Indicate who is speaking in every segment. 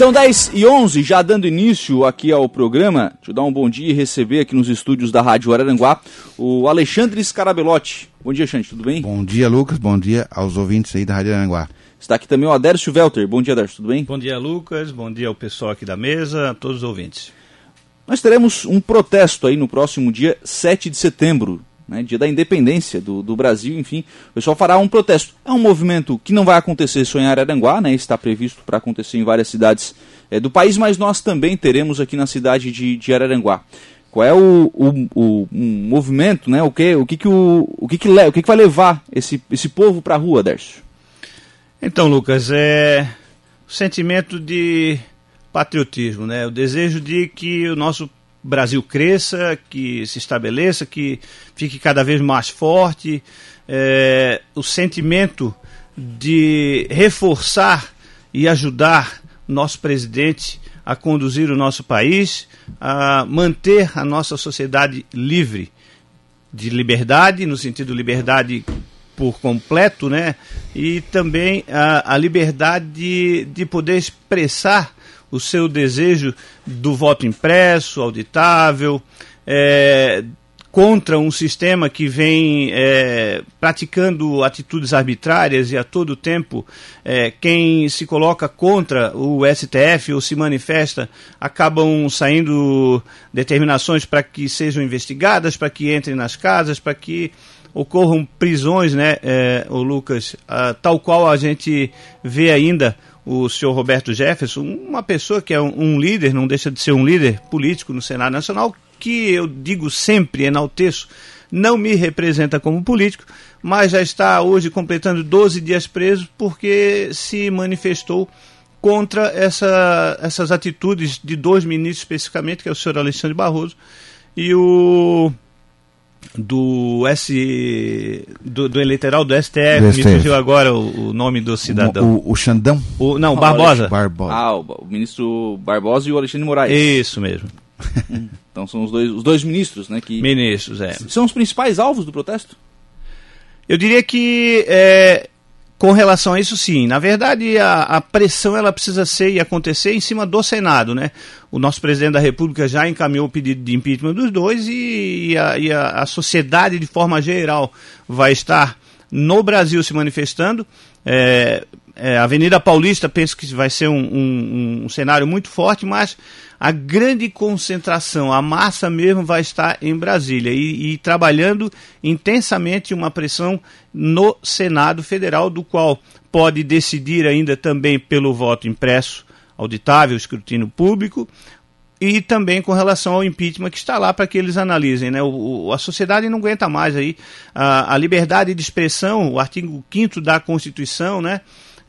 Speaker 1: São 10 e 11, já dando início aqui ao programa. Deixa eu dar um bom dia e receber aqui nos estúdios da Rádio Araranguá o Alexandre Scarabelotti. Bom dia, Xande, tudo bem?
Speaker 2: Bom dia, Lucas. Bom dia aos ouvintes aí da Rádio Araranguá.
Speaker 1: Está aqui também o Adércio Welter. Bom dia, Adércio, tudo bem?
Speaker 3: Bom dia, Lucas. Bom dia ao pessoal aqui da mesa, a todos os ouvintes.
Speaker 1: Nós teremos um protesto aí no próximo dia 7 de setembro, né, dia da independência do, do, Brasil, enfim, o pessoal fará um protesto. É um movimento que não vai acontecer só em Araranguá, né, está previsto para acontecer em várias cidades é, do país, mas nós também teremos aqui na cidade de, de Araranguá. Qual é o, o, o um movimento, né, o que, o que, que, o, o que, que, le, o que, que vai levar esse, esse povo para a rua, Dércio?
Speaker 3: Então, Lucas, é o sentimento de patriotismo, né, o desejo de que o nosso Brasil cresça, que se estabeleça, que fique cada vez mais forte, é, o sentimento de reforçar e ajudar nosso presidente a conduzir o nosso país, a manter a nossa sociedade livre, de liberdade, no sentido liberdade por completo, né? E também a, a liberdade de, de poder expressar o seu desejo do voto impresso, auditável, é, contra um sistema que vem é, praticando atitudes arbitrárias e a todo tempo é, quem se coloca contra o STF ou se manifesta acabam saindo determinações para que sejam investigadas, para que entrem nas casas, para que ocorram prisões, né, é, o Lucas, a, tal qual a gente vê ainda o senhor Roberto Jefferson, uma pessoa que é um, um, líder, não deixa de ser um líder político no Senado Nacional, que eu digo sempre, enalteço, não me representa como político, mas já está hoje completando 12 dias preso porque se manifestou contra essa, essas atitudes de dois ministros especificamente, que é o senhor Alexandre Barroso e o do S do, do eleitoral do STF, do me fugiu agora o, o, nome do cidadão.
Speaker 2: O, o, Xandão?
Speaker 3: O, não, Barbosa.
Speaker 1: Barbosa. Ah, o, o, ministro Barbosa e o Alexandre Moraes.
Speaker 3: Isso mesmo.
Speaker 1: então são os dois, os dois ministros, né? Que
Speaker 3: ministros, é.
Speaker 1: São os principais alvos do protesto?
Speaker 3: Eu diria que é, com relação a isso, sim. Na verdade, a, a, pressão ela precisa ser e acontecer em cima do Senado, né? O nosso presidente da República já encaminhou o pedido de impeachment dos dois e, e, a, e a, a, sociedade, de forma geral, vai estar no Brasil se manifestando. É, é, Avenida Paulista penso que vai ser um, um, um cenário muito forte, mas a grande concentração, a massa mesmo vai estar em Brasília e, e trabalhando intensamente uma pressão no Senado Federal, do qual pode decidir ainda também pelo voto impresso, auditável, escrutínio público, e também com relação ao impeachment que está lá para que eles analisem. Né? O, o, a sociedade não aguenta mais aí a, a liberdade de expressão, o artigo 5 da Constituição, né,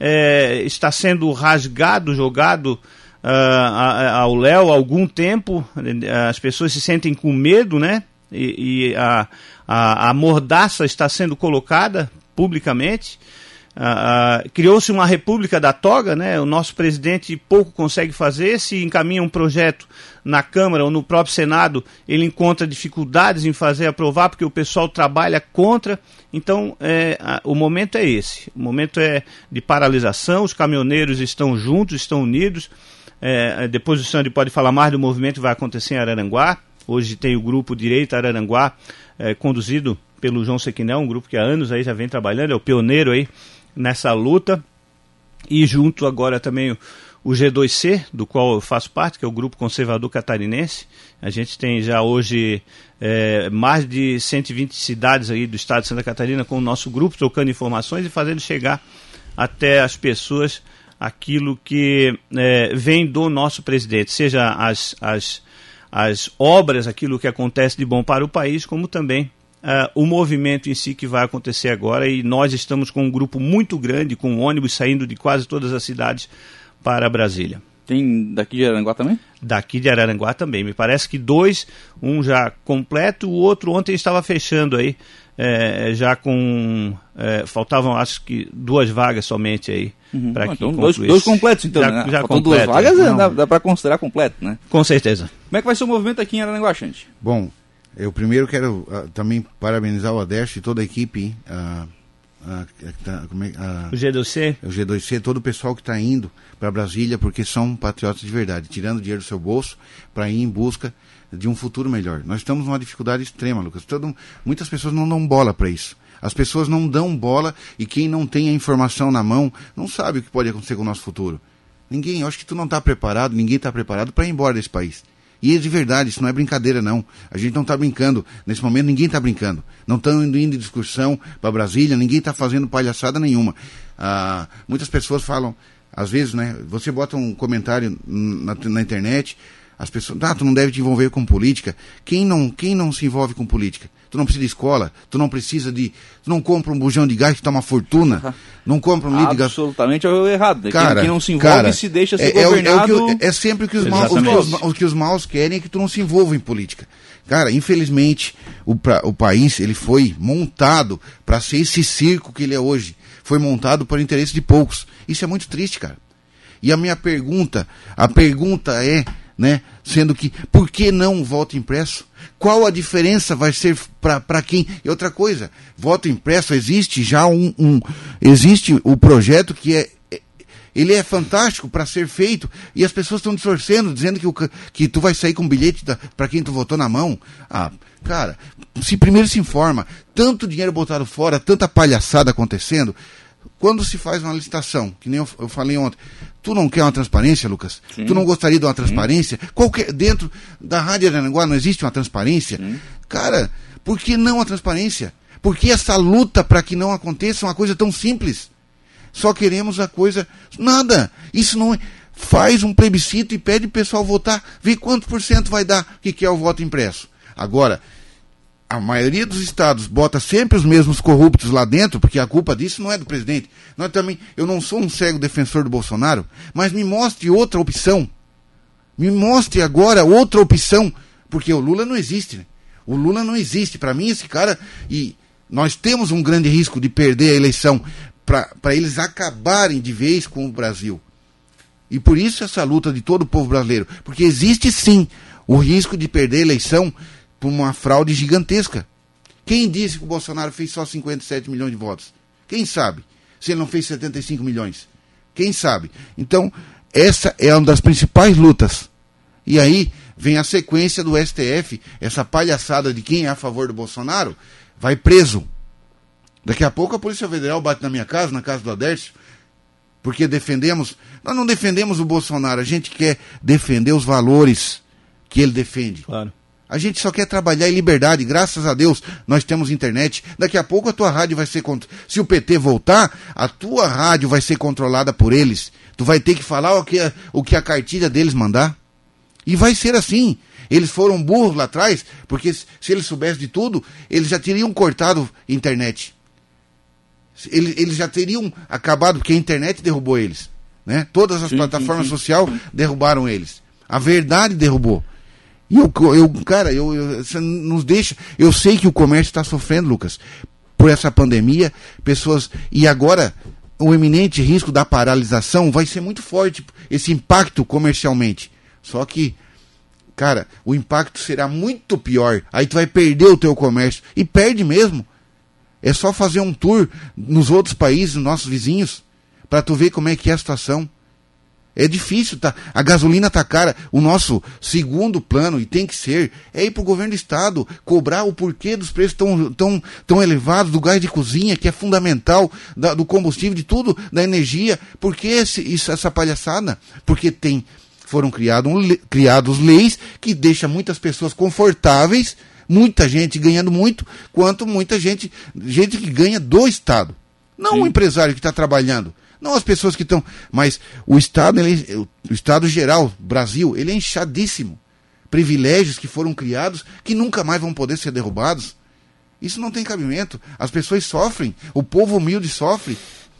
Speaker 3: é, está sendo rasgado, jogado uh, ao Léo há algum tempo, as pessoas se sentem com medo, né? E, e a, a, a, mordaça está sendo colocada publicamente. Uh, uh, Criou-se uma República da Toga, né? o nosso presidente pouco consegue fazer. Se encaminha um projeto na Câmara ou no próprio Senado, ele encontra dificuldades em fazer aprovar, porque o pessoal trabalha contra. Então, é, o momento é esse: o momento é de paralisação. Os caminhoneiros estão juntos, estão unidos. É, depois o Sandro pode falar mais do movimento que vai acontecer em Araranguá. Hoje tem o grupo Direito Araranguá, é, conduzido pelo João Sequinel, um grupo que há anos aí já vem trabalhando, é o pioneiro aí nessa luta. E junto agora também o, o G2C, do qual eu faço parte, que é o Grupo Conservador Catarinense. A gente tem já hoje é, mais de 120 cidades aí do estado de Santa Catarina com o nosso grupo, trocando informações e fazendo chegar até as pessoas aquilo que é, vem do nosso presidente, seja as, as, as obras, aquilo que acontece de bom para o país, como também uh, o movimento em si que vai acontecer agora. E nós estamos com um grupo muito grande, com ônibus saindo de quase todas as cidades para Brasília.
Speaker 1: Tem daqui de Araranguá também?
Speaker 3: Daqui de Araranguá também. Me parece que dois, um já completo, o outro ontem estava fechando aí, é, já com. É, faltavam acho que duas vagas somente aí.
Speaker 1: Uhum. Para então, dois, dois, completos, então. Já, né? já duas vagas, é, dá, dá para considerar completo, né?
Speaker 3: Com certeza.
Speaker 1: Como é que vai ser o movimento aqui em Araranguá, gente?
Speaker 2: Bom, eu primeiro quero uh, também parabenizar o Adeste e toda a equipe uh, a-
Speaker 3: O G2C?
Speaker 2: o G2C, todo o pessoal que está indo para Brasília porque são patriotas de verdade, tirando dinheiro do seu bolso para ir em busca de um futuro melhor. Nós estamos numa dificuldade extrema, Lucas. Todo, muitas pessoas não dão bola para isso. As pessoas não dão bola e quem não tem a informação na mão não sabe o que pode acontecer com o nosso futuro. Ninguém, eu acho que tu não está preparado, ninguém está preparado para ir embora desse país. E é de verdade, isso não é brincadeira, não. A gente não está brincando. Nesse momento, ninguém está brincando. Não estão indo, de discussão para Brasília, ninguém está fazendo palhaçada nenhuma. Ah, muitas pessoas falam, às vezes, né? Você bota um comentário na, na internet, as pessoas, ah, tu não deve te envolver com política. Quem não, quem não se envolve com política? Tu não precisa de escola, tu não precisa de. Tu não compra um bujão de gás que tá uma fortuna, não compra um litro de gás.
Speaker 1: Absolutamente é o errado. né?
Speaker 2: Cara,
Speaker 1: quem, não se envolve
Speaker 2: cara,
Speaker 1: se deixa ser
Speaker 2: é, é o- é
Speaker 1: governado.
Speaker 2: que é sempre o que os, maus, os,
Speaker 3: Exatamente.
Speaker 2: o que os maus querem é que tu não se envolva em política. Cara, infelizmente, o, pra- o país ele foi montado para ser esse circo que ele é hoje. Foi montado por interesse de poucos. Isso é muito triste, cara. E a minha pergunta, a pergunta é, né, sendo que, por que não voto impresso? Qual a diferença vai ser para quem? E outra coisa, voto impresso, existe já um, um existe o projeto que é, é- ele é fantástico para ser feito e as pessoas estão distorcendo, dizendo que, o, que tu vai sair com um bilhete para quem tu votou na mão. Ah, cara, se primeiro se informa, tanto dinheiro botado fora, tanta palhaçada acontecendo, quando se faz uma licitação, que nem eu, eu falei ontem, tu não quer uma transparência, Lucas? Tu não gostaria de uma transparência? Qualquer, dentro da Rádio Aranaguá não existe uma transparência? Cara, por que não a transparência? Por que essa luta para que não aconteça uma coisa tão simples? Só queremos a coisa. Nada. Isso não é. Faz um plebiscito e pede o pessoal votar. Vê quanto por cento vai dar que quer o voto impresso. Agora, a maioria dos estados bota sempre os mesmos corruptos lá dentro, porque a culpa disso não é do presidente. Nós também, eu não sou um cego defensor do Bolsonaro, mas me mostre outra opção. Me mostre agora outra opção, porque o Lula não existe. Né? O Lula não existe. Para mim, esse cara. E nós temos um grande risco de perder a eleição para eles acabarem de vez com o Brasil. E por isso essa luta de todo o povo brasileiro. Porque existe sim o risco de perder a eleição por uma fraude gigantesca. Quem disse que o Bolsonaro fez só 57 milhões de votos? Quem sabe? Se ele não fez 75 milhões? Quem sabe? Então, essa é uma das principais lutas. E aí vem a sequência do STF, essa palhaçada de quem é a favor do Bolsonaro, vai preso. Daqui a pouco a Polícia Federal bate na minha casa, na casa do Adércio, porque defendemos. Nós não defendemos o Bolsonaro, a gente quer defender os valores que ele defende.
Speaker 3: Claro.
Speaker 2: A gente só quer trabalhar em liberdade, graças a Deus nós temos internet. Daqui a pouco a tua rádio vai ser. Cont... Se o PT voltar, a tua rádio vai ser controlada por eles. Tu vai ter que falar o que a, o que a cartilha deles mandar. E vai ser assim. Eles foram burros lá atrás, porque se eles soubessem de tudo, eles já teriam cortado a internet. Eles, eles já teriam acabado, porque a internet derrubou eles. Né? Todas as
Speaker 1: Sim,
Speaker 2: plataformas sociais derrubaram eles. A verdade derrubou. E eu, eu cara, eu, eu- nos deixa. Eu sei que o comércio está sofrendo, Lucas, por essa pandemia. Pessoas. E agora, o eminente risco da paralisação vai ser muito forte, esse impacto comercialmente. Só que, cara, o impacto será muito pior. Aí tu vai perder o teu comércio. E perde mesmo. É só fazer um tour nos outros países, nos nossos vizinhos, para tu ver como é que é a situação. É difícil, tá? A gasolina tá cara. O nosso segundo plano, e tem que ser, é ir pro governo do estado, cobrar o porquê dos preços tão, tão, tão elevados do gás de cozinha, que é fundamental, da- do combustível, de tudo, da energia. Por que esse, isso, essa palhaçada? Porque tem, foram criado um criados leis que deixam muitas pessoas confortáveis, muita gente ganhando muito, quanto muita gente, gente que ganha do Estado. Não o empresário que está trabalhando. Não as pessoas que estão. Mas o Estado, ele, o Estado geral, Brasil, ele é inchadíssimo. Privilégios que foram criados que nunca mais vão poder ser derrubados. Isso não tem cabimento. As pessoas sofrem, o povo humilde sofre.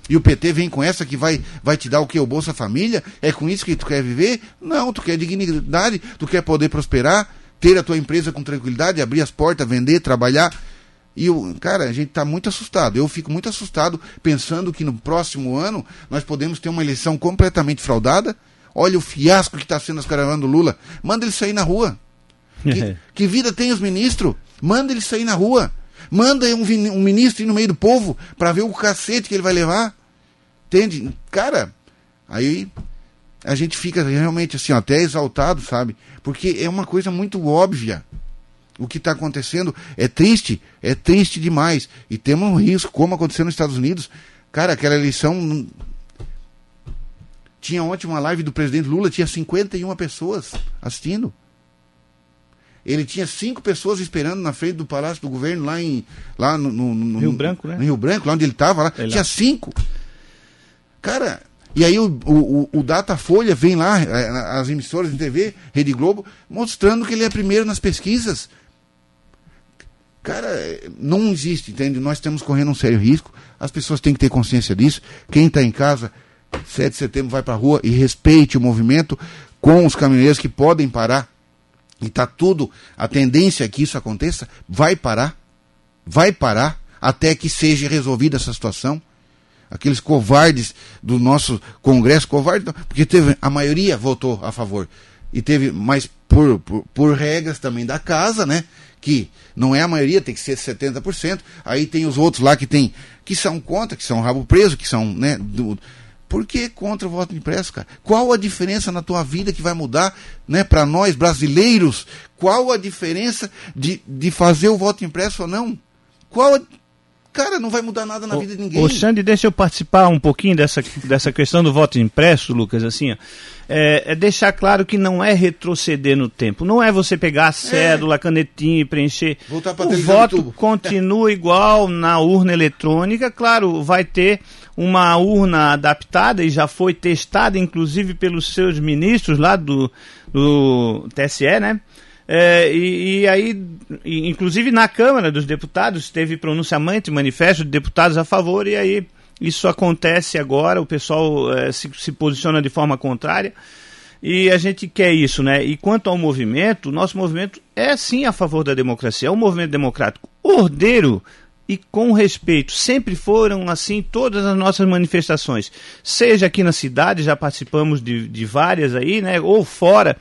Speaker 2: E o PT vem com essa que vai, vai te dar o que? O Bolsa Família? É com isso que tu quer viver? Não, tu quer dignidade, tu quer poder prosperar, ter a tua empresa com tranquilidade, abrir as portas, vender, trabalhar. E, o cara, a gente está muito assustado. Eu fico muito assustado pensando que no próximo ano nós podemos ter uma eleição completamente fraudada. Olha o fiasco que está sendo as caravanas do Lula. Manda ele sair na rua. Que, que vida tem os ministros? Manda eles sair na rua. Manda um, um ministro ir no meio do povo para ver o cacete que ele vai levar. Entende? Cara, aí a gente fica realmente assim, até exaltado, sabe? Porque é uma coisa muito óbvia. O que está acontecendo é triste, é triste demais. E temos um risco, como aconteceu nos Estados Unidos. Cara, aquela eleição. Tinha ontem uma live do presidente Lula, tinha 51 pessoas assistindo. Ele tinha cinco pessoas esperando na frente do Palácio do Governo, lá em. Lá no, no, no
Speaker 3: Rio Branco, né?
Speaker 2: No Rio Branco, lá onde ele estava, lá. Tinha cinco. Cara, e aí o, o, o Datafolha vem lá, é, as emissoras de TV, Rede Globo, mostrando que ele é primeiro nas pesquisas. Cara, não existe, entende? Nós estamos correndo um sério risco. As pessoas têm que ter consciência disso. Quem está em casa, 7 de setembro, vai para a rua e respeite o movimento com os caminhoneiros que podem parar. E está tudo, a tendência é que isso aconteça, vai parar. Vai parar até que seja resolvida essa situação aqueles covardes do nosso Congresso, covarde, porque teve, a maioria votou a favor. E teve, mas por, por, por, regras também da casa, né? Que não é a maioria, tem que ser 70%. Aí tem os outros lá que tem, que são contra, que são rabo preso, que são, né? Do, por que contra o voto impresso, cara? Qual a diferença na tua vida que vai mudar, né, para nós brasileiros? Qual a diferença de, de fazer o voto impresso ou não? Qual Cara, não vai mudar nada na
Speaker 3: o,
Speaker 2: vida de ninguém.
Speaker 3: Ô, Xande, deixa eu participar um pouquinho dessa, dessa questão do voto impresso, Lucas, assim, ó. É, é, deixar claro que não é retroceder no tempo. Não é você pegar a cédula, é. canetinha e preencher.
Speaker 2: Voltar
Speaker 3: o voto continua igual na urna eletrônica. Claro, vai ter uma urna adaptada e já foi testada, inclusive, pelos seus ministros lá do, do TSE, né? É, e, e, aí, inclusive na Câmara dos Deputados, teve pronunciamento, manifesto de deputados a favor, e aí isso acontece agora, o pessoal é, se, se posiciona de forma contrária. E a gente quer isso, né? E quanto ao movimento, o nosso movimento é sim a favor da democracia, é um movimento democrático ordeiro e com respeito. Sempre foram assim todas as nossas manifestações. Seja aqui na cidade, já participamos de, de várias aí, né? Ou fora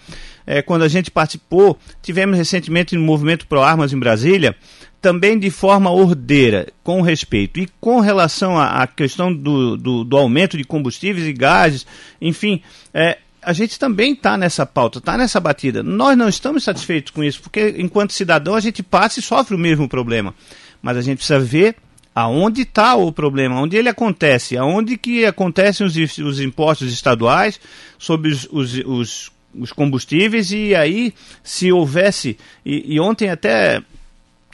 Speaker 3: é, quando a gente participou, tivemos recentemente no Movimento Pro Armas em Brasília, também de forma ordeira, com respeito. E com relação à, questão do, do, do, aumento de combustíveis e gases, enfim, é, a gente também está nessa pauta, está nessa batida. Nós não estamos satisfeitos com isso, porque enquanto cidadão a gente passa e sofre o mesmo problema. Mas a gente precisa ver aonde está o problema, onde ele acontece, aonde que acontecem os, os impostos estaduais sobre os, os, os os combustíveis e aí se houvesse e, e, ontem até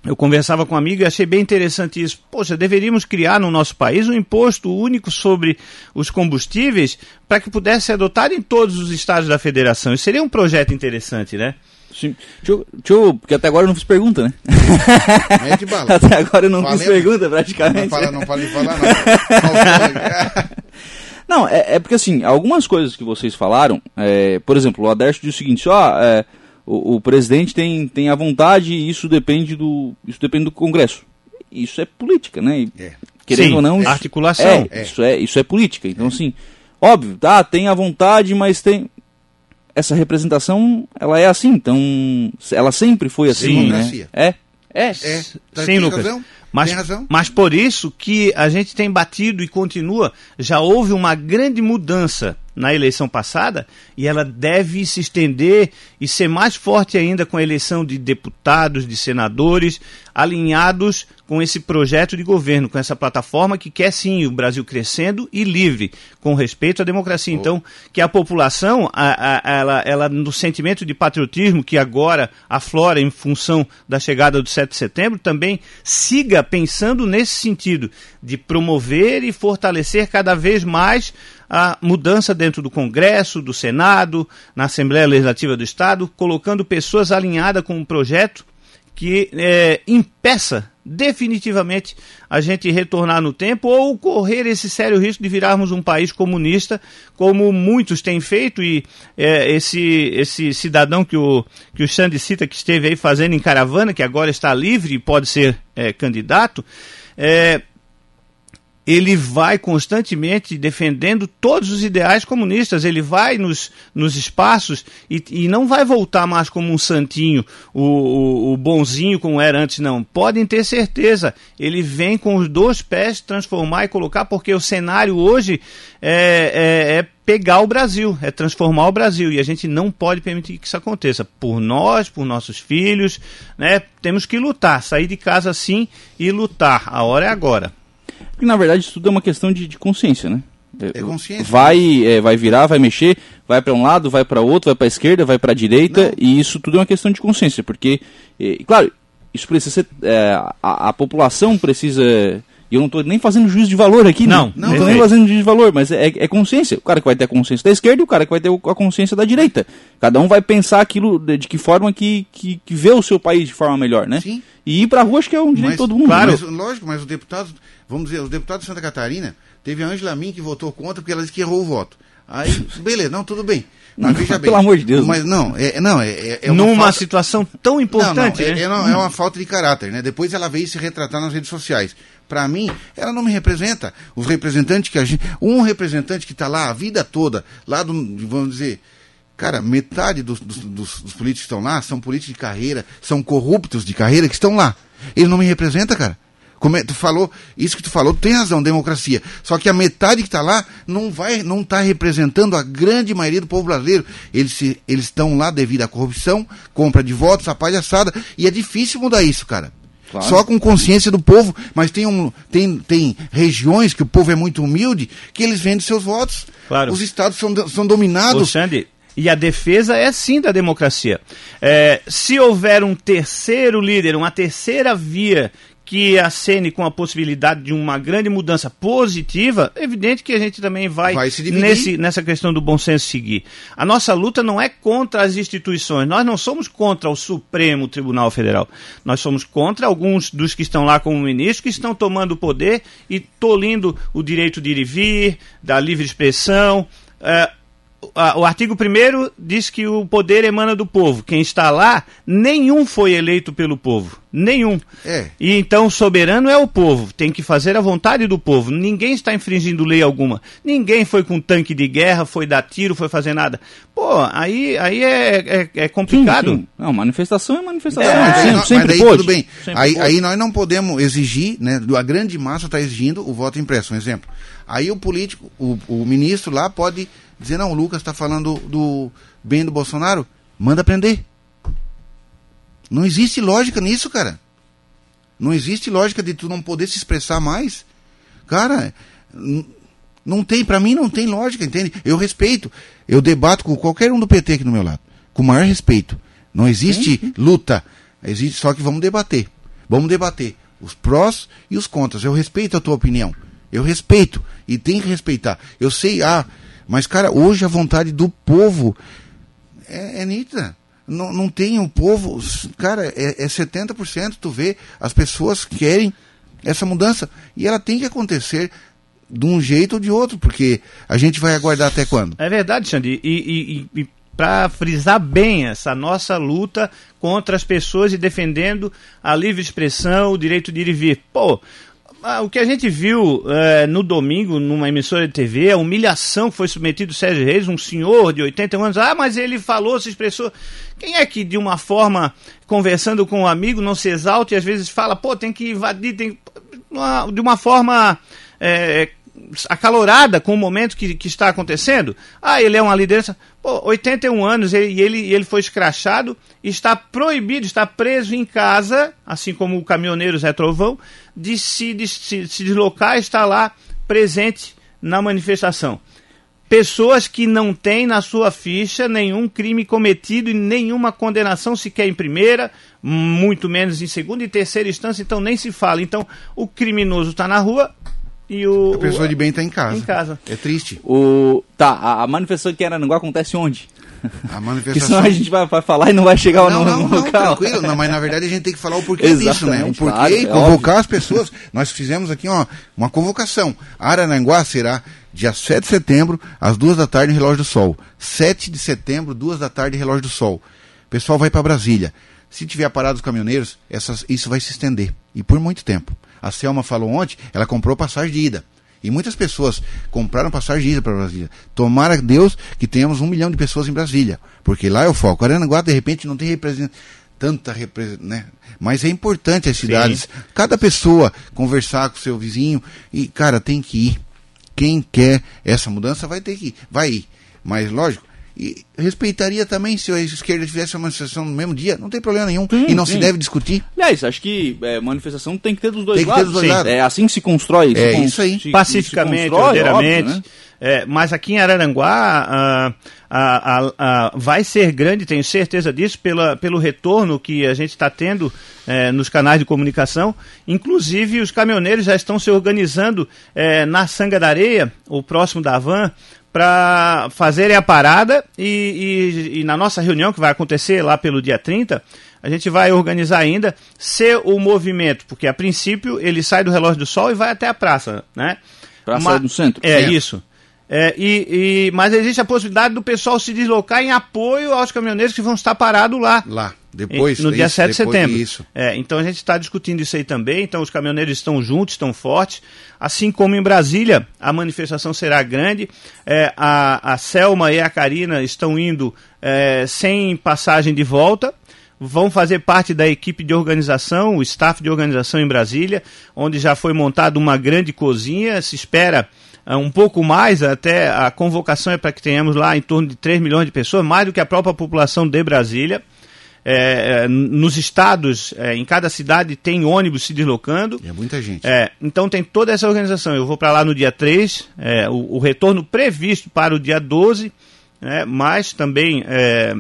Speaker 3: eu conversava com um amigo e achei bem interessante isso. Poxa, deveríamos criar no nosso país um imposto único sobre os combustíveis para que pudesse ser adotado em todos os estados da federação. Isso seria um projeto interessante, né?
Speaker 1: Sim. Deixa eu, deixa eu, porque até agora eu não fiz pergunta, né? Mete bala. até agora eu não Valeu. fiz pergunta, praticamente. Não fala, não fala de falar, não. Não, é, é, porque assim, algumas coisas que vocês falaram, é, por exemplo, o Aderso diz o seguinte, ó, é, o, o, presidente tem, tem a vontade e isso depende do, isso depende do Congresso. Isso é política, né? E,
Speaker 3: é. Querendo Sim, ou não, isso, articulação.
Speaker 1: É, é, Isso, é, isso é política. Então, assim, óbvio, tá, tem a vontade, mas tem. Essa representação, ela é assim, então. Ela sempre foi assim, Sim, né? É. É.
Speaker 3: é. Sim, Lucas. Razão? Mas, mas por isso que a gente tem batido e continua, já houve uma grande mudança na eleição passada e ela deve se estender e ser mais forte ainda com a eleição de deputados, de senadores, alinhados com esse projeto de governo, com essa plataforma que quer sim o Brasil crescendo e livre, com respeito à democracia. Então, que a população, a, a, ela, ela, no sentimento de patriotismo que agora aflora em função da chegada do 7 de setembro, também siga pensando nesse sentido, de promover e fortalecer cada vez mais a mudança dentro do Congresso, do Senado, na Assembleia Legislativa do Estado, colocando pessoas alinhadas com um projeto que é, impeça definitivamente a gente retornar no tempo ou correr esse sério risco de virarmos um país comunista, como muitos têm feito, e é, esse, esse cidadão que o, que o Xande cita, que esteve aí fazendo em caravana, que agora está livre e pode ser é, candidato, é, ele vai constantemente defendendo todos os ideais comunistas, ele vai nos, nos espaços e, e não vai voltar mais como um santinho, o, o, o, bonzinho como era antes, não. Podem ter certeza, ele vem com os dois pés transformar e colocar, porque o cenário hoje é, é, é pegar o Brasil, é transformar o Brasil. E a gente não pode permitir que isso aconteça. Por nós, por nossos filhos, né? Temos que lutar, sair de casa sim e lutar. A hora é agora.
Speaker 1: Porque, na verdade, isso tudo é uma questão de, de consciência, né?
Speaker 2: É consciência.
Speaker 1: Vai, é, vai virar, vai mexer, vai para um lado, vai para outro, vai para a esquerda, vai para a direita, Não. e isso tudo é uma questão de consciência, porque, é, claro, isso precisa ser, é, a, a, população precisa, e eu não estou nem fazendo juízo de valor aqui,
Speaker 3: não,
Speaker 1: não estou nem fazendo juízo de valor, mas é, é, consciência. O cara que vai ter a consciência da esquerda e o cara que vai ter a consciência da direita. Cada um vai pensar aquilo de, de que forma que, que, que vê o seu país de forma melhor, né? Sim. E ir para a rua acho que é um direito
Speaker 2: mas,
Speaker 1: de todo mundo.
Speaker 2: Claro.
Speaker 1: Mas,
Speaker 2: lógico, mas os deputados vamos dizer, os deputados de Santa Catarina, teve a Angela Min que votou contra porque ela disse que errou o voto. Aí, beleza, não, tudo bem.
Speaker 1: Mas não, veja bem. Pelo amor de Deus.
Speaker 2: Mas não, é, não, é, é, é uma
Speaker 3: Numa falta... situação tão importante.
Speaker 2: Não,
Speaker 3: não,
Speaker 2: é, é, não, é, uma falta de caráter, né? Depois ela veio se retratar nas redes sociais. Para mim, ela não me representa. Os representantes que a gente. Um representante que está lá a vida toda, lá do. Vamos dizer. Cara, metade dos, dos, dos, dos políticos que estão lá são políticos de carreira, são corruptos de carreira que estão lá. Ele não me representa, cara. Como é, tu falou, isso que tu falou, tu tem razão, democracia. Só que a metade que está lá não vai, não está representando a grande maioria do povo brasileiro. Eles se, eles estão lá devido à corrupção, compra de votos, a palhaçada, e é difícil mudar isso, cara. Claro. Só com consciência do povo, mas tem, um, tem, tem regiões que o povo é muito humilde, que eles vendem seus votos. Claro. Os estados são, são dominados. Ô,
Speaker 3: Sandy, e a defesa é sim da democracia. É, se houver um terceiro líder, uma terceira via que acene com a possibilidade de uma grande mudança positiva, é evidente que a gente também vai, vai nesse, nessa questão do bom senso seguir. A nossa luta não é contra as instituições, nós não somos contra o Supremo Tribunal Federal. Nós somos contra alguns dos que estão lá como ministros que estão tomando o poder e tolindo o direito de ir e vir, da livre expressão. O artigo 1 diz que o poder emana do povo. Quem está lá, nenhum foi eleito pelo povo. Nenhum. É. E então o soberano é o povo. Tem que fazer a vontade do povo. Ninguém está infringindo lei alguma. Ninguém foi com tanque de guerra, foi dar tiro, foi fazer nada. Pô, aí, aí é, é, é complicado. Sim, sim.
Speaker 1: Não, manifestação é manifestação.
Speaker 2: É, sempre, não, sempre mas daí tudo bem. Aí, aí nós não podemos exigir, né? A grande massa está exigindo o voto impresso, um exemplo. Aí o político, o, o ministro lá pode dizer, não, o Lucas está falando do bem do Bolsonaro, manda prender. Não existe lógica nisso, cara. Não existe lógica de tu não poder se expressar mais. Cara, não tem, para mim não tem lógica, entende? Eu respeito. Eu debato com qualquer um do PT aqui do meu lado. Com o maior respeito. Não existe luta. Existe só que vamos debater. Vamos debater os prós e os contras. Eu respeito a tua opinião. Eu respeito. E tem que respeitar. Eu sei, ah, mas, cara, hoje a vontade do povo é, é nítida. Não, não tem o povo. Cara, é, é 70%. Tu vê, as pessoas querem essa mudança. E ela tem que acontecer de um jeito ou de outro, porque a gente vai aguardar até quando?
Speaker 3: É verdade, Xandi. E, e, e para frisar bem essa nossa luta contra as pessoas e defendendo a livre expressão, o direito de ir e vir. Pô, ah, o que a gente viu é, no domingo numa emissora de TV, a humilhação que foi submetido Sérgio Reis, um senhor de 81 anos. Ah, mas ele falou, se expressou. Quem é que de uma forma, conversando com um amigo, não se exalta e às vezes fala, pô, tem que invadir, tem... de uma forma é, acalorada com o momento que, que está acontecendo. Ah, ele é uma liderança. Pô, 81 anos e ele, ele, ele foi escrachado, está proibido, está preso em casa, assim como o caminhoneiro Zé Trovão, de se, de se, se deslocar e estar lá presente na manifestação. Pessoas que não têm na sua ficha nenhum crime cometido e nenhuma condenação sequer em primeira, muito menos em segunda e terceira instância, então nem se fala. Então o criminoso está na rua, e o,
Speaker 2: a pessoa
Speaker 3: o,
Speaker 2: de bem está em casa.
Speaker 3: Em casa.
Speaker 2: É triste.
Speaker 1: O, tá, a, a manifestação que era Aranguá acontece onde?
Speaker 2: A manifestação.
Speaker 1: Porque a gente vai, vai falar e não vai chegar
Speaker 2: não,
Speaker 1: no,
Speaker 2: não, no local. Tranquilo, não, mas na verdade a gente tem que falar o porquê disso, né? O porquê claro, e é convocar é as pessoas. Nós fizemos aqui ó, uma convocação. Araranguá será dia 7 de setembro, às duas da tarde, Relógio do Sol. 7 de setembro, duas da tarde, Relógio do Sol. O pessoal vai para Brasília. Se tiver parado os caminhoneiros, essas, isso vai se estender. E por muito tempo. A Selma falou ontem, ela comprou passagem de ida. E muitas pessoas compraram passagem de ida para Brasília. Tomara Deus que tenhamos um milhão de pessoas em Brasília, porque lá é o foco. Aranaguá, de repente, não tem representação tanta representação, né? Mas é importante as cidades, Sim. cada pessoa conversar com o seu vizinho e, cara, tem que ir. Quem quer essa mudança vai ter que ir, vai ir. Mas, lógico, e respeitaria também se a esquerda tivesse uma manifestação no mesmo dia, não tem problema nenhum. Sim, e não sim. se deve discutir.
Speaker 1: Aliás, acho que é, manifestação tem que ter dos dois tem lados. Ter dos dois lados. É assim que se constrói.
Speaker 2: É se isso aí.
Speaker 3: Se, Pacificamente, ordeiramente. Né? É, mas aqui em Araranguá vai ser grande, tenho certeza disso, pela, pelo retorno que a gente está tendo é, nos canais de comunicação. Inclusive, os caminhoneiros já estão se organizando é, na Sanga da Areia, o próximo da Van, para fazerem a parada e, e, e, na nossa reunião que vai acontecer lá pelo dia 30, a gente vai organizar ainda ser o movimento, porque a princípio ele sai do relógio do sol e vai até a praça, né?
Speaker 1: Praça do centro.
Speaker 3: É, é. isso. É, e, e, mas existe a possibilidade do pessoal se deslocar em apoio aos caminhoneiros que vão estar parados lá.
Speaker 2: Lá, depois.
Speaker 3: No dia isso, 7 de setembro. Isso. É, então a gente está discutindo isso aí também. Então os caminhoneiros estão juntos, estão fortes. Assim como em Brasília, a manifestação será grande. É, a, a Selma e a Karina estão indo é, sem passagem de volta vão fazer parte da equipe de organização, o staff de organização em Brasília, onde já foi montada uma grande cozinha. Se espera uh, um pouco mais, até a convocação é para que tenhamos lá em torno de 3 milhões de pessoas, mais do que a própria população de Brasília. É, é nos estados, é, em cada cidade tem ônibus se deslocando.
Speaker 2: É muita gente.
Speaker 3: É, então tem toda essa organização. Eu vou para lá no dia 3, é, o, o, retorno previsto para o dia 12, né, mas também é,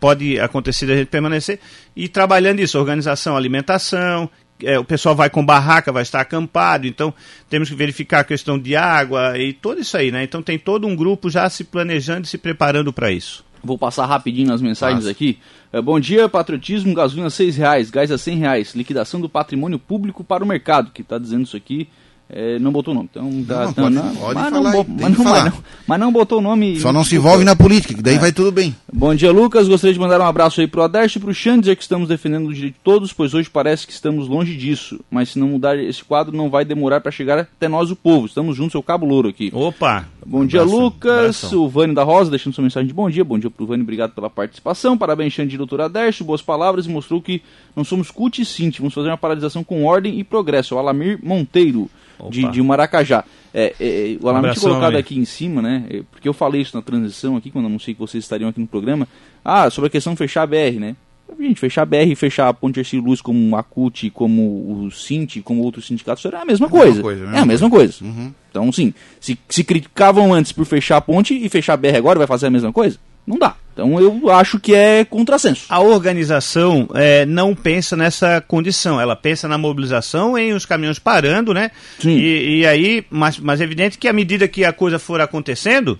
Speaker 3: pode acontecer da gente permanecer e trabalhando isso, organização, alimentação, é, o pessoal vai com barraca, vai estar acampado, então temos que verificar a questão de água e tudo isso aí, né? Então tem todo um grupo já se planejando e se preparando para isso.
Speaker 1: Vou passar rapidinho nas mensagens Passa. aqui. É, bom dia, patriotismo, gasolina a seis reais, gás a cem reais, liquidação do patrimônio público para o mercado, que está dizendo isso aqui é, não botou o nome. Então, não,
Speaker 2: tá, pode, não, pode mas, falar,
Speaker 1: não, mas, não, mas, mas não botou o nome.
Speaker 2: Só não se envolve na política, que daí é. vai tudo bem.
Speaker 1: Bom dia, Lucas. Gostaria de mandar um abraço aí pro Aderso e pro Xan, dizer que estamos defendendo o direito de todos, pois hoje parece que estamos longe disso. Mas se não mudar esse quadro, não vai demorar para chegar até nós, o povo. Estamos juntos, seu Cabo Louro aqui.
Speaker 3: Opa!
Speaker 1: Bom dia, Lucas. Abração. O Vani da Rosa, deixando sua mensagem de bom dia. Bom dia pro Vani, obrigado pela participação. Parabéns, Xande doutor Aderso. Boas palavras e mostrou que não somos cut e cinti. Vamos fazer uma paralisação com ordem e progresso. O Alamir Monteiro de, de Maracajá. É, é, o Alamir tinha colocado aqui em cima, né? É, porque eu falei isso na transição aqui, quando anunciei que vocês estariam aqui no programa. Ah, sobre a questão fechar a BR, né? Gente, fechar a BR e fechar a Ponte Ercílio Luz como a CUT, como o Cinti, como outros sindicatos, era a mesma coisa. coisa é a mesma coisa. Uhum. Então, sim, se, se criticavam antes por fechar a ponte e fechar a BR agora, vai fazer a mesma coisa? Não dá. Então eu acho que é contrassenso.
Speaker 3: A organização é, não pensa nessa condição, ela pensa na mobilização em os caminhões parando, né? Sim. E, e aí, mas, mas é evidente que à medida que a coisa for acontecendo,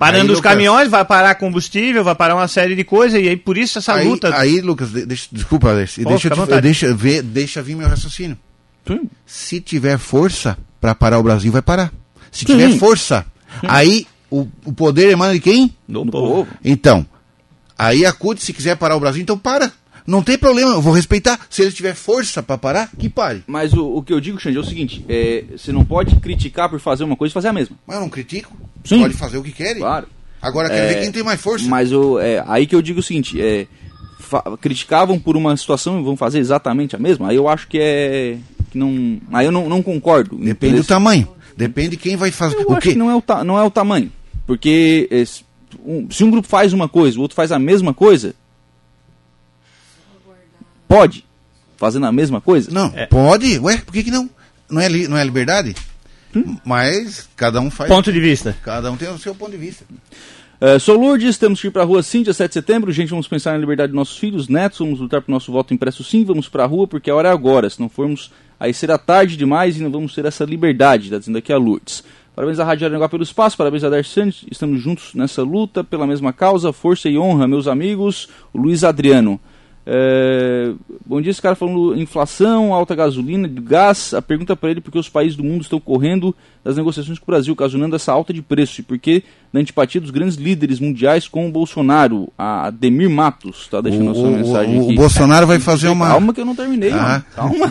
Speaker 3: Parando aí, os Lucas, caminhões, vai parar combustível, vai parar uma série de coisas, e aí por isso essa
Speaker 2: aí,
Speaker 3: luta.
Speaker 2: Aí, Lucas, deixa, desculpa, deixa, deixa, deixa, ver, deixa vir meu raciocínio. Sim. Se tiver força para parar o Brasil, vai parar. Se Sim. tiver força, Sim. aí o, o poder emana de quem?
Speaker 1: Do, Do povo.
Speaker 2: Então, aí a CUT, se quiser parar o Brasil, então para. Não tem problema, eu vou respeitar. Se ele tiver força para parar, que pare.
Speaker 1: Mas o, o que eu digo, Xande, é o seguinte: é, você não pode criticar por fazer uma coisa e fazer a mesma.
Speaker 2: Mas eu não critico. Sim. Pode fazer o que querem.
Speaker 1: Claro.
Speaker 2: Agora quero é, ver quem tem mais força.
Speaker 1: Mas o, é, aí que eu digo o seguinte: é, criticavam por uma situação e vão fazer exatamente a mesma. Aí eu acho que é. Que não, aí eu não, não concordo.
Speaker 2: Depende do tamanho. Depende de quem vai fazer.
Speaker 1: Eu o acho que não é o, não é o tamanho. Porque se um grupo faz uma coisa, o outro faz a mesma coisa, pode fazendo a mesma coisa?
Speaker 2: Não, é. pode. Ué, por que, que não? Não é, li, não é liberdade? Hum? Mas cada um faz.
Speaker 3: Ponto de vista.
Speaker 2: Cada um tem o seu ponto de vista.
Speaker 1: Uh, sou Lourdes, temos que ir para a rua sim, dia 7 de setembro. Gente, vamos pensar na liberdade dos nossos filhos, netos, vamos lutar por nosso voto impresso sim, vamos para a rua porque a hora é agora. Se não formos, aí será tarde demais e não vamos ter essa liberdade, está dizendo aqui a Lourdes. Parabéns à Rádio Aranguá pelo espaço, parabéns a Darcy Santos, estamos juntos nessa luta pela mesma causa, força e honra, meus amigos. O Luiz Adriano. É... Bom dia, esse cara falando inflação, alta gasolina, gás. A pergunta para ele é por que os países do mundo estão correndo das negociações com o Brasil, ocasionando essa alta de preço e por que da antipatia dos grandes líderes mundiais com o Bolsonaro. A Demir Matos está deixando
Speaker 2: O,
Speaker 1: a sua mensagem
Speaker 2: o- o
Speaker 1: aqui.
Speaker 2: Bolsonaro vai fazer uma.
Speaker 1: Calma que eu não terminei,
Speaker 2: Ah.
Speaker 1: Calma.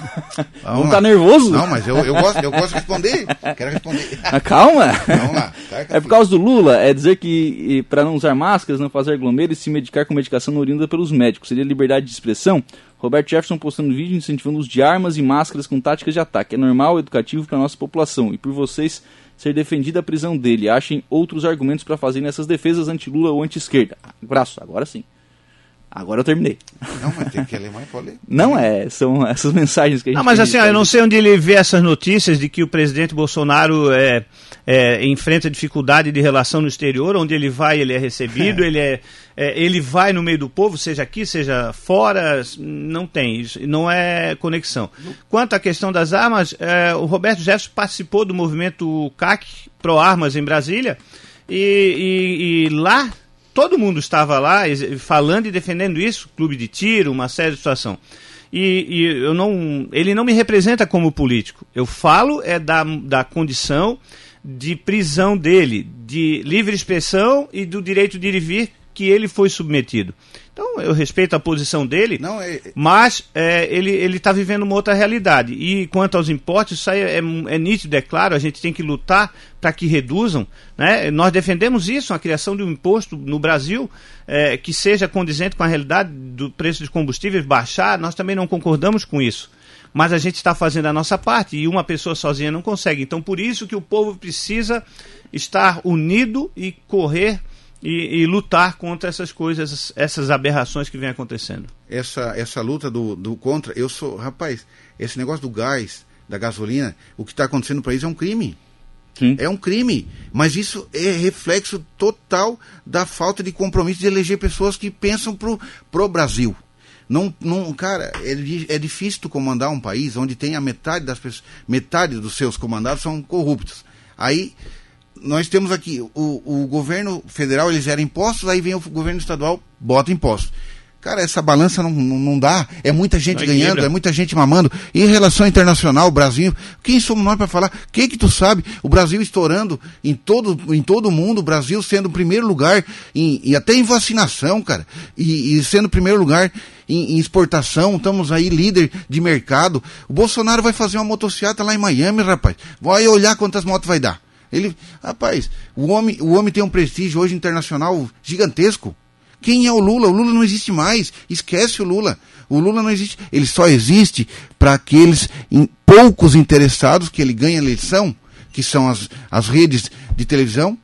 Speaker 2: Calma.
Speaker 1: Não tá nervoso?
Speaker 2: Não, mas eu, eu, gosto, eu gosto de responder. Quero responder.
Speaker 1: Ah, Calma.
Speaker 2: Vamos lá. Taca
Speaker 1: É por causa do Lula, é dizer que para não usar máscaras, não fazer aglomero e se medicar com medicação oriunda pelos médicos. Seria liberdade de expressão? Roberto Jefferson postando vídeo incentivando o uso de armas e máscaras com táticas de ataque. É normal e educativo para nossa população. E por vocês ser defendida a prisão dele. Achem outros argumentos para fazerem essas defesas anti-Lula ou anti-esquerda. Braço, agora sim. Agora eu terminei.
Speaker 2: Não, mas tem que ler mais, pode ler.
Speaker 1: Não é, são essas mensagens que a gente
Speaker 3: Não, mas assim, ó, eu não sei onde ele vê essas notícias de que o presidente Bolsonaro é, é, enfrenta dificuldade de relação no exterior, onde ele vai, ele é recebido, ele, é, é, ele vai no meio do povo, seja aqui, seja fora, não tem, isso não é conexão. Quanto à questão das armas, é, o Roberto Jefferson participou do movimento CAC Pro Armas em Brasília, e, e- e lá todo mundo estava lá falando e defendendo isso, clube de tiro, uma série de situação. E, e eu não, ele não me representa como político. Eu falo é da, da condição de prisão dele, de livre expressão e do direito de ir e vir que ele foi submetido. Então eu respeito a posição dele.
Speaker 2: Não, é.
Speaker 3: Mas é, ele está vivendo uma outra realidade. E quanto aos impostos, isso aí é, é nítido, é claro, a gente tem que lutar para que reduzam. Né? Nós defendemos isso, a criação de um imposto no Brasil é, que seja condizente com a realidade do preço dos combustíveis baixar. Nós também não concordamos com isso. Mas a gente está fazendo a nossa parte e uma pessoa sozinha não consegue. Então, por isso que o povo precisa estar unido e correr e, e lutar contra essas coisas, essas aberrações que vêm acontecendo.
Speaker 2: essa, essa luta do, do contra, eu sou, rapaz, esse negócio do gás, da gasolina, o que está acontecendo para isso é um crime.
Speaker 1: Sim.
Speaker 2: É um crime. Mas isso é reflexo total da falta de compromisso de eleger pessoas que pensam pro, pro Brasil. Não, não, cara, é, é difícil tu comandar um país onde tem a metade das pessoas, metade dos seus comandados são corruptos. Aí nós temos aqui o, o governo federal ele zera impostos, aí vem o governo estadual bota impostos. Cara, essa balança não, não, não dá. É muita gente
Speaker 3: Não
Speaker 2: ganhando,
Speaker 3: equilibra.
Speaker 2: é muita gente mamando. E em relação internacional, o Brasil, quem somos nós para falar? O que que tu sabe? O Brasil estourando em todo, em todo o mundo, o Brasil sendo o primeiro lugar em, e até em vacinação, cara. E, e sendo o primeiro lugar em, em exportação, estamos aí líder de mercado. O Bolsonaro vai fazer uma motocicleta lá em Miami, rapaz. Vai olhar quantas motos vai dar. Ele, rapaz, o homem, o homem tem um prestígio hoje internacional gigantesco. Quem é o Lula? O Lula não existe mais. Esquece o Lula. O Lula não existe. Ele só existe para aqueles poucos interessados que ele ganha a eleição, que são as, as redes de televisão,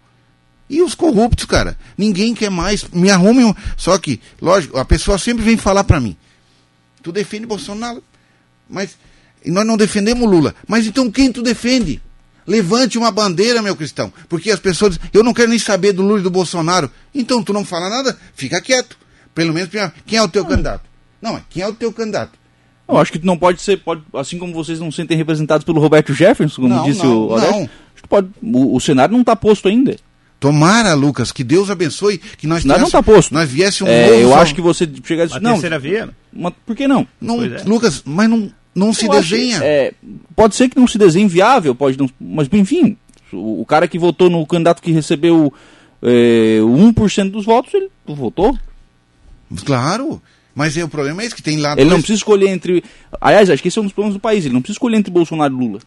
Speaker 2: e os corruptos, cara. Ninguém quer mais. Me arrume um. Só que, lógico, a pessoa sempre vem falar para mim. Tu defende Bolsonaro, mas nós não defendemos Lula. Mas então quem tu defende? Levante uma bandeira, meu cristão. Porque as pessoas dizem, eu não quero nem saber do Lula e do Bolsonaro. Então tu não fala nada, fica quieto. Pelo menos, quem é o teu candidato? Não, é quem é o teu candidato?
Speaker 1: Eu acho que não pode ser, pode, assim como vocês não se sentem representados pelo Roberto Jefferson, como
Speaker 2: Não,
Speaker 1: disse
Speaker 2: não,
Speaker 1: o Odete,
Speaker 2: não.
Speaker 1: acho que pode, o, o cenário não está posto ainda.
Speaker 2: Tomara, Lucas, que Deus abençoe, que nós
Speaker 1: Nós não
Speaker 2: tivéssemos-
Speaker 1: tá posto.
Speaker 2: nós viesse um
Speaker 1: É,
Speaker 2: novo
Speaker 1: eu acho que você e
Speaker 3: A
Speaker 1: não,
Speaker 3: terceira via?
Speaker 1: mas por que não?
Speaker 2: não,
Speaker 3: é.
Speaker 2: Lucas, mas não, não se
Speaker 1: Eu acho,
Speaker 2: desenha.
Speaker 1: é, pode ser que não se desenhe viável, pode não, mas enfim, o, o cara que votou no candidato que recebeu é, o 1% dos votos, ele votou.
Speaker 2: Claro. Mas é, o problema é esse, que tem lá
Speaker 1: Ele não
Speaker 2: dois-
Speaker 1: precisa escolher entre. Aliás, acho que esse é um dos problemas do país. Ele não precisa escolher entre Bolsonaro e Lula.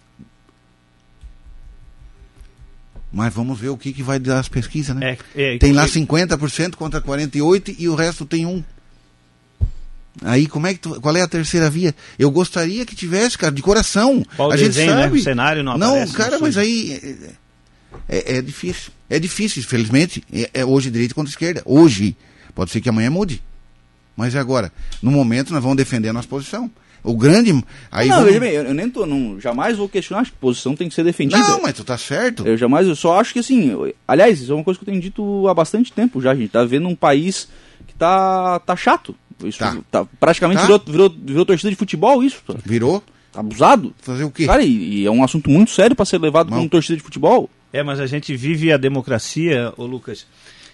Speaker 2: Mas vamos ver o que, que vai dar as pesquisas, né?
Speaker 3: É, é,
Speaker 2: Tem lá
Speaker 3: é,
Speaker 2: 50% contra 48% e o resto tem um. Aí como é que tu, qual é a terceira via? Eu gostaria que tivesse, cara, de coração.
Speaker 3: Qual
Speaker 2: a
Speaker 3: o
Speaker 2: gente
Speaker 3: desenho, né?
Speaker 2: sabe.
Speaker 3: O cenário não
Speaker 2: Não,
Speaker 3: aparece no
Speaker 2: cara, mas aí é, é- é difícil. É difícil, infelizmente. É, é hoje direita contra esquerda. Hoje. Pode ser que amanhã mude. Mas é agora, no momento nós vamos defender a nossa posição. O grande aí
Speaker 1: não,
Speaker 2: vamos-
Speaker 1: veja bem, eu, eu nem tô, não, jamais vou questionar, acho que posição tem que ser defendida.
Speaker 2: Não, mas tu tá certo.
Speaker 1: Eu jamais, eu só acho que assim, eu- aliás, isso é uma coisa que eu tenho dito há bastante tempo já, a gente tá vendo um país que tá, tá chato. Isso
Speaker 2: Tá.
Speaker 1: tá- praticamente
Speaker 2: Tá.
Speaker 1: Virou, virou, virou torcida de futebol isso,
Speaker 2: Virou?
Speaker 1: tá abusado.
Speaker 2: Fazer o quê?
Speaker 1: Cara, e, e é um assunto muito sério para ser levado como torcida de futebol.
Speaker 3: É, mas a gente vive a democracia, ô Lucas.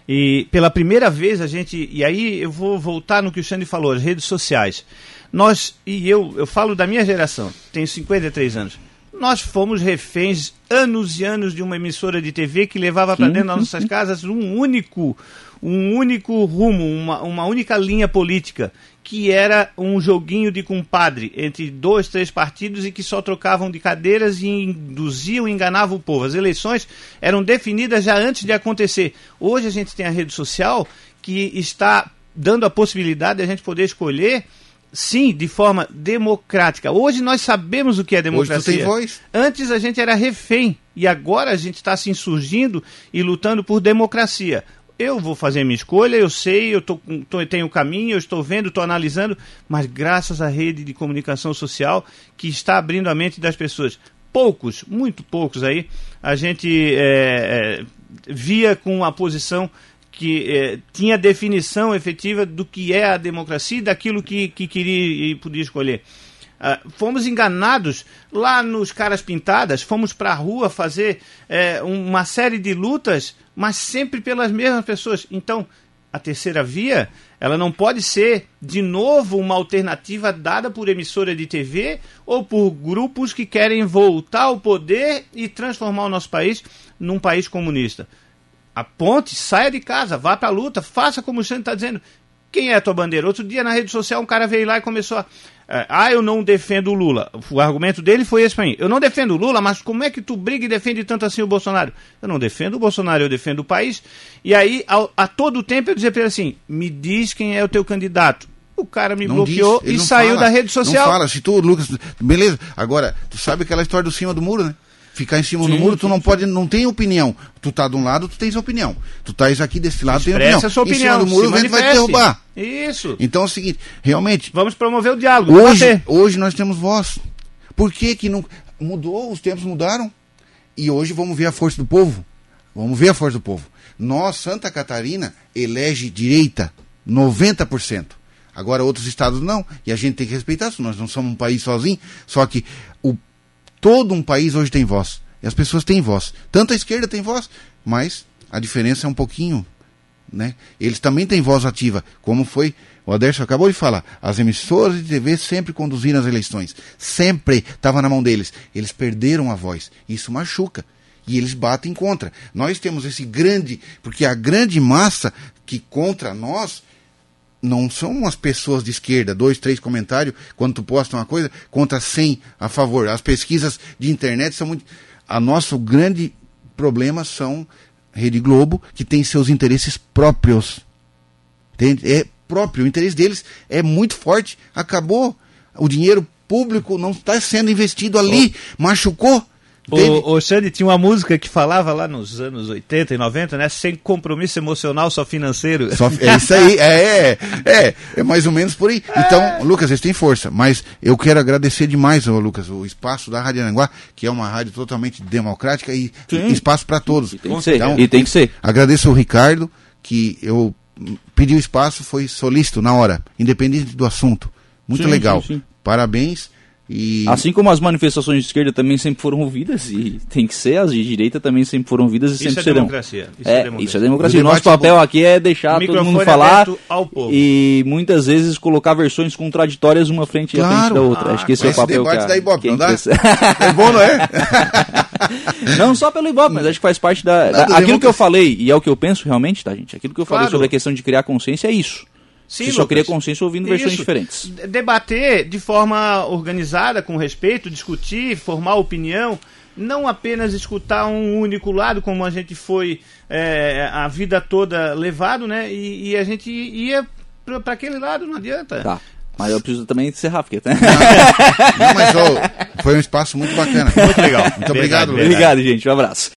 Speaker 3: E pela primeira vez a gente. E aí eu vou voltar no que o Xande falou, as redes sociais. Nós, e eu, eu falo da minha geração, tenho 53 anos. Nós fomos reféns anos e anos de uma emissora de TV que levava para dentro das nossas casas um único, um único rumo, uma, uma única linha política, que era um joguinho de compadre entre dois, três partidos e que só trocavam de cadeiras e induziam e enganavam o povo. As eleições eram definidas já antes de acontecer. Hoje a gente tem a rede social que está dando a possibilidade de a gente poder escolher Sim, de forma democrática. Hoje nós sabemos o que é democracia.
Speaker 2: Hoje tu tem voz.
Speaker 3: Antes a gente era refém e agora a gente está se insurgindo e lutando por democracia. Eu vou fazer minha escolha, eu sei, eu tô, tô, tenho o caminho, eu estou vendo, estou analisando, mas graças à rede de comunicação social que está abrindo a mente das pessoas. Poucos, muito poucos aí, a gente é, é, via com a posição que eh, tinha definição efetiva do que é a democracia e daquilo que, que queria e podia escolher. Uh, fomos enganados lá nos caras pintadas, fomos para a rua fazer eh, uma série de lutas, mas sempre pelas mesmas pessoas. Então, a terceira via, ela não pode ser de novo uma alternativa dada por emissora de TV ou por grupos que querem voltar ao poder e transformar o nosso país num país comunista aponte, saia de casa, vá para a luta, faça como o Xande está dizendo. Quem é a tua bandeira? Outro dia na rede social um cara veio lá e começou a. É, ah, eu não defendo o Lula. O argumento dele foi esse para mim. Eu não defendo o Lula, mas como é que tu briga e defende tanto assim o Bolsonaro? Eu não defendo o Bolsonaro, eu defendo o país. E aí, a, a todo tempo eu dizia para ele assim: me diz quem é o teu candidato. O cara me não bloqueou diz, e saiu
Speaker 2: fala,
Speaker 3: da rede social.
Speaker 2: Não fala, se tu, Lucas, beleza. Agora, tu sabe aquela história do cima do muro, né? Ficar em cima sim, do muro, tu não pode, não tem opinião. Tu tá de um lado, tu tens opinião. Tu estás aqui desse lado, tem opinião.
Speaker 3: A sua opinião.
Speaker 2: Em cima do muro, o vento vai te derrubar.
Speaker 3: Isso.
Speaker 2: Então é o seguinte, realmente.
Speaker 3: Vamos promover o diálogo.
Speaker 2: Hoje, hoje nós temos voz. Por que que não mudou? Os tempos mudaram. E hoje vamos ver a força do povo. Vamos ver a força do povo. Nós, Santa Catarina, elege direita 90%. Agora outros estados não. E a gente tem que respeitar isso. Nós não somos um país sozinho. Só que o Todo um país hoje tem voz. E as pessoas têm voz. Tanto a esquerda tem voz, mas a diferença é um pouquinho. Né? Eles também têm voz ativa, como foi o Aderson acabou de falar. As emissoras de TV sempre conduziram as eleições. Sempre estava na mão deles. Eles perderam a voz. Isso machuca. E eles batem contra. Nós temos esse grande. Porque a grande massa que contra nós não são as pessoas de esquerda, dois, três comentários, quando tu posta uma coisa, contra 100 a favor. As pesquisas de internet são muito. A nosso grande problema são Rede Globo, que tem seus interesses próprios. Entende? É próprio, o interesse deles é muito forte. Acabou. O dinheiro público não está sendo investido ali. Machucou.
Speaker 3: O, o Xande tinha uma música que falava lá nos anos 80 e 90, né? Sem compromisso emocional, só financeiro. Só,
Speaker 2: é isso aí, é, é, é, é mais ou menos por aí. Então, é. Lucas, eles têm força, mas eu quero agradecer demais, ô, Lucas, o espaço da Rádio Aranguá, que é uma rádio totalmente democrática e Sim. espaço para todos.
Speaker 1: E tem, que ser, então, e tem que ser.
Speaker 2: Agradeço o Ricardo, que eu pedi o espaço, foi solícito na hora, independente do assunto. Muito sim, legal. Sim, Parabéns e...
Speaker 1: Assim como as manifestações de esquerda também sempre foram ouvidas, e tem que ser, as de direita também sempre foram ouvidas e
Speaker 3: isso
Speaker 1: sempre
Speaker 3: é
Speaker 1: serão.
Speaker 3: Democracia.
Speaker 1: Isso é, é democracia. Isso é democracia. O nosso papel aqui é deixar todo mundo falar e muitas vezes colocar versões contraditórias uma frente claro. à frente da outra. Ah, Acho que esse é o papel
Speaker 2: debate
Speaker 1: que a,
Speaker 2: da Ibope, não dá? é bom, não é?
Speaker 1: não só pelo Ibope, mas acho que faz parte da... da aquilo que eu falei, e é o que eu penso realmente, tá, gente? Aquilo que eu falei claro. sobre a questão de criar consciência é isso. Sim, só queria consenso ouvindo versões Isso. diferentes.
Speaker 3: Debater de forma organizada, com respeito, discutir, formar opinião, não apenas escutar um único lado, como a gente foi é, a vida toda levado, né? E, e a gente ia para aquele lado, não adianta.
Speaker 1: Tá. Mas eu preciso também encerrar, porque... Né?
Speaker 2: Não, não mas oh, foi um espaço muito bacana.
Speaker 3: Muito legal.
Speaker 2: Muito obrigado.
Speaker 1: Obrigado, gente. Um abraço.